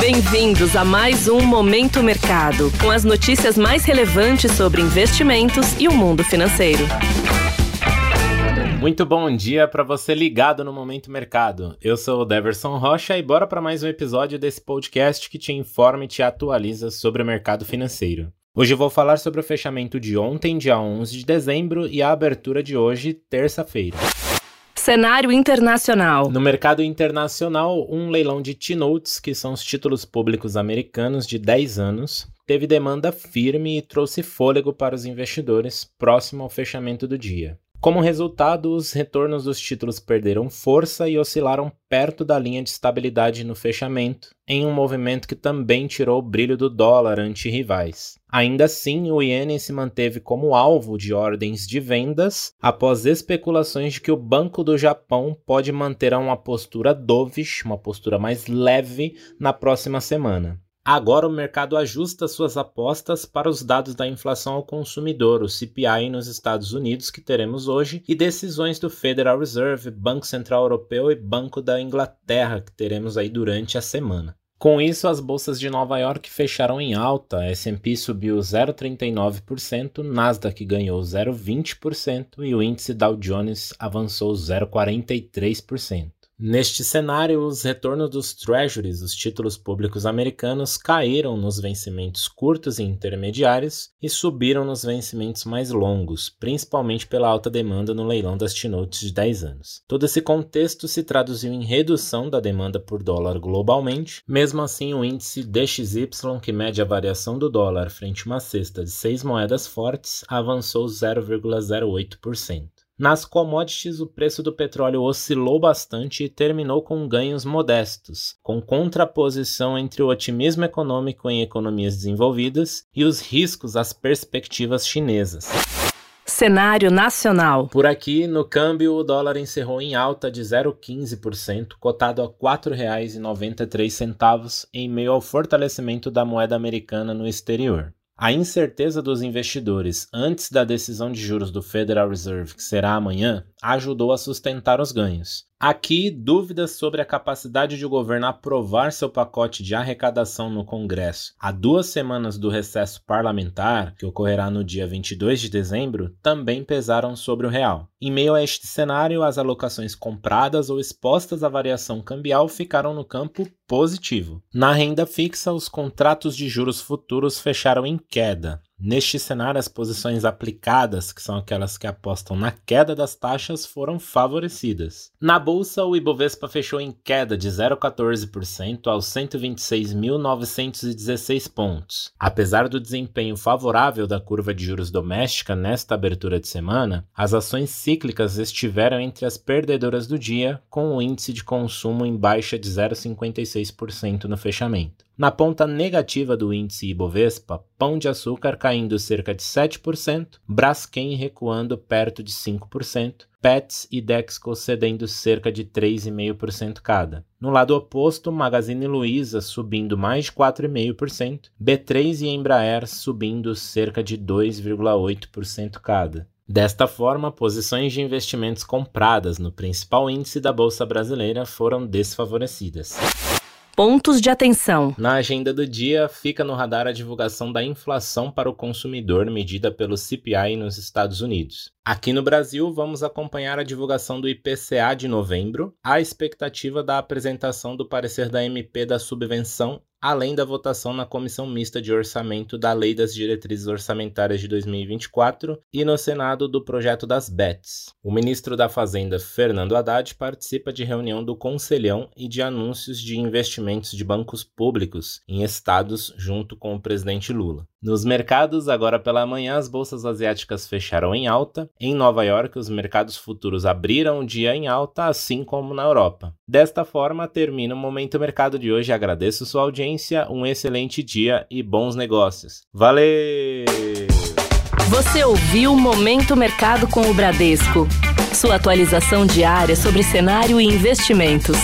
Bem-vindos a mais um Momento Mercado, com as notícias mais relevantes sobre investimentos e o mundo financeiro. Muito bom dia para você ligado no Momento Mercado. Eu sou o Deverson Rocha e bora para mais um episódio desse podcast que te informa e te atualiza sobre o mercado financeiro. Hoje vou falar sobre o fechamento de ontem, dia 11 de dezembro, e a abertura de hoje, terça-feira. Cenário internacional. No mercado internacional, um leilão de T-Notes, que são os títulos públicos americanos de 10 anos, teve demanda firme e trouxe fôlego para os investidores próximo ao fechamento do dia. Como resultado, os retornos dos títulos perderam força e oscilaram perto da linha de estabilidade no fechamento, em um movimento que também tirou o brilho do dólar ante rivais. Ainda assim, o iene se manteve como alvo de ordens de vendas após especulações de que o Banco do Japão pode manter uma postura dovish, uma postura mais leve, na próxima semana. Agora o mercado ajusta suas apostas para os dados da inflação ao consumidor, o CPI nos Estados Unidos que teremos hoje, e decisões do Federal Reserve, Banco Central Europeu e Banco da Inglaterra que teremos aí durante a semana. Com isso, as bolsas de Nova York fecharam em alta, S&P subiu 0,39%, Nasdaq ganhou 0,20% e o índice Dow Jones avançou 0,43%. Neste cenário, os retornos dos treasuries, os títulos públicos americanos, caíram nos vencimentos curtos e intermediários e subiram nos vencimentos mais longos, principalmente pela alta demanda no leilão das T-Notes de 10 anos. Todo esse contexto se traduziu em redução da demanda por dólar globalmente, mesmo assim o índice DXY, que mede a variação do dólar frente a uma cesta de seis moedas fortes, avançou 0,08%. Nas commodities, o preço do petróleo oscilou bastante e terminou com ganhos modestos, com contraposição entre o otimismo econômico em economias desenvolvidas e os riscos às perspectivas chinesas. Cenário nacional. Por aqui, no câmbio, o dólar encerrou em alta de 0,15%, cotado a R$ 4,93 em meio ao fortalecimento da moeda americana no exterior. A incerteza dos investidores antes da decisão de juros do Federal Reserve, que será amanhã, ajudou a sustentar os ganhos. Aqui, dúvidas sobre a capacidade de o governo aprovar seu pacote de arrecadação no Congresso há duas semanas do recesso parlamentar, que ocorrerá no dia 22 de dezembro, também pesaram sobre o real. Em meio a este cenário, as alocações compradas ou expostas à variação cambial ficaram no campo positivo. Na renda fixa, os contratos de juros futuros fecharam em queda, Neste cenário, as posições aplicadas, que são aquelas que apostam na queda das taxas, foram favorecidas. Na bolsa, o Ibovespa fechou em queda de 0,14% aos 126.916 pontos. Apesar do desempenho favorável da curva de juros doméstica nesta abertura de semana, as ações cíclicas estiveram entre as perdedoras do dia, com o índice de consumo em baixa de 0,56% no fechamento. Na ponta negativa do índice Ibovespa, Pão de Açúcar caindo cerca de 7%, Braskem recuando perto de 5%, Pets e Dexco cedendo cerca de 3,5% cada. No lado oposto, Magazine Luiza subindo mais de 4,5%, B3 e Embraer subindo cerca de 2,8% cada. Desta forma, posições de investimentos compradas no principal índice da Bolsa Brasileira foram desfavorecidas. Pontos de atenção. Na agenda do dia, fica no radar a divulgação da inflação para o consumidor medida pelo CPI nos Estados Unidos. Aqui no Brasil, vamos acompanhar a divulgação do IPCA de novembro, a expectativa da apresentação do parecer da MP da subvenção além da votação na Comissão Mista de Orçamento da Lei das Diretrizes Orçamentárias de 2024 e no Senado do projeto das BETs. O ministro da Fazenda, Fernando Haddad, participa de reunião do Conselhão e de anúncios de investimentos de bancos públicos em estados junto com o presidente Lula. Nos mercados, agora pela manhã, as bolsas asiáticas fecharam em alta. Em Nova York, os mercados futuros abriram o dia em alta, assim como na Europa. Desta forma, termina o Momento Mercado de hoje. Agradeço sua audiência, um excelente dia e bons negócios. Valeu! Você ouviu Momento Mercado com o Bradesco. Sua atualização diária sobre cenário e investimentos.